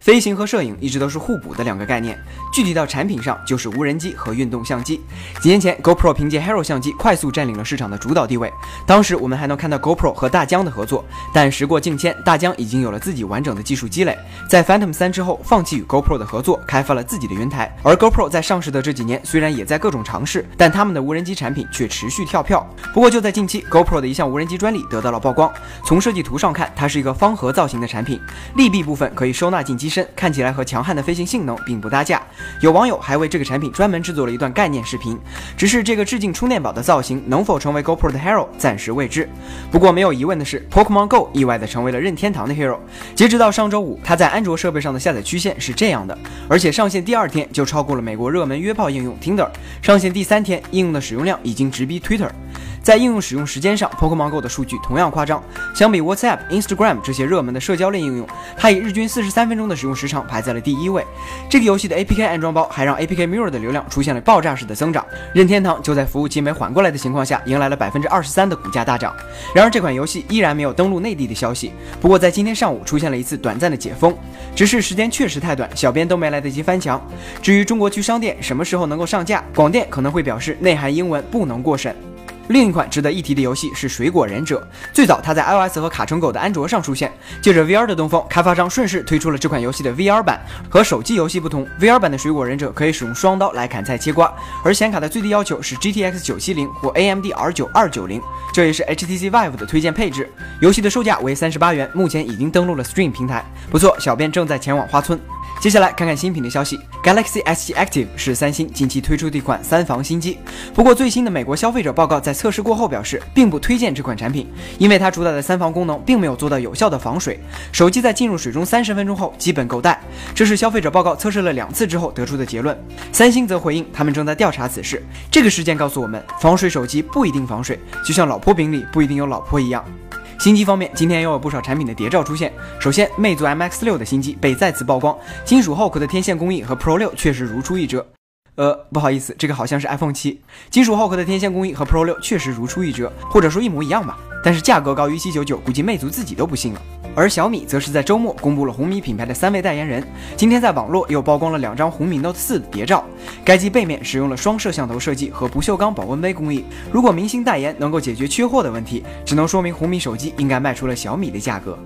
飞行和摄影一直都是互补的两个概念，具体到产品上就是无人机和运动相机。几年前，GoPro 凭借 Hero 相机快速占领了市场的主导地位，当时我们还能看到 GoPro 和大疆的合作。但时过境迁，大疆已经有了自己完整的技术积累，在 Phantom 三之后放弃与 GoPro 的合作，开发了自己的云台。而 GoPro 在上市的这几年，虽然也在各种尝试，但他们的无人机产品却持续跳票。不过就在近期，GoPro 的一项无人机专利得到了曝光。从设计图上看，它是一个方盒造型的产品，利弊部分可以收纳进机机身，看起来和强悍的飞行性能并不搭架。有网友还为这个产品专门制作了一段概念视频，只是这个致敬充电宝的造型能否成为 GoPro 的 Hero，暂时未知。不过没有疑问的是，Pokemon Go 意外的成为了任天堂的 Hero。截止到上周五，它在安卓设备上的下载曲线是这样的，而且上线第二天就超过了美国热门约炮应用 Tinder，上线第三天应用的使用量已经直逼 Twitter。在应用使用时间上，Pokemon Go 的数据同样夸张。相比 WhatsApp、Instagram 这些热门的社交类应用，它以日均四十三分钟的使用时长排在了第一位。这个游戏的 APK 安装包还让 APK Mirror 的流量出现了爆炸式的增长。任天堂就在服务器没缓过来的情况下，迎来了百分之二十三的股价大涨。然而这款游戏依然没有登陆内地的消息。不过在今天上午出现了一次短暂的解封，只是时间确实太短，小编都没来得及翻墙。至于中国区商店什么时候能够上架，广电可能会表示内含英文不能过审。另一款值得一提的游戏是《水果忍者》，最早它在 iOS 和卡成狗的安卓上出现。借着 VR 的东风，开发商顺势推出了这款游戏的 VR 版。和手机游戏不同，VR 版的《水果忍者》可以使用双刀来砍菜切瓜，而显卡的最低要求是 GTX 970或 AMD R9 290，这也是 HTC Vive 的推荐配置。游戏的售价为三十八元，目前已经登录了 Stream 平台。不错，小编正在前往花村。接下来看看新品的消息，Galaxy S7 Active 是三星近期推出的一款三防新机。不过最新的美国消费者报告在测试过后表示，并不推荐这款产品，因为它主打的三防功能并没有做到有效的防水。手机在进入水中三十分钟后基本够带，这是消费者报告测试了两次之后得出的结论。三星则回应，他们正在调查此事。这个事件告诉我们，防水手机不一定防水，就像老婆饼里不一定有老婆一样。新机方面，今天又有不少产品的谍照出现。首先，魅族 MX 六的新机被再次曝光，金属后壳的天线工艺和 Pro 六确实如出一辙。呃，不好意思，这个好像是 iPhone 七，金属后壳的天线工艺和 Pro 六确实如出一辙，或者说一模一样吧。但是价格高于七九九，估计魅族自己都不信了。而小米则是在周末公布了红米品牌的三位代言人。今天在网络又曝光了两张红米 Note 4的谍照，该机背面使用了双摄像头设计和不锈钢保温杯工艺。如果明星代言能够解决缺货的问题，只能说明红米手机应该卖出了小米的价格。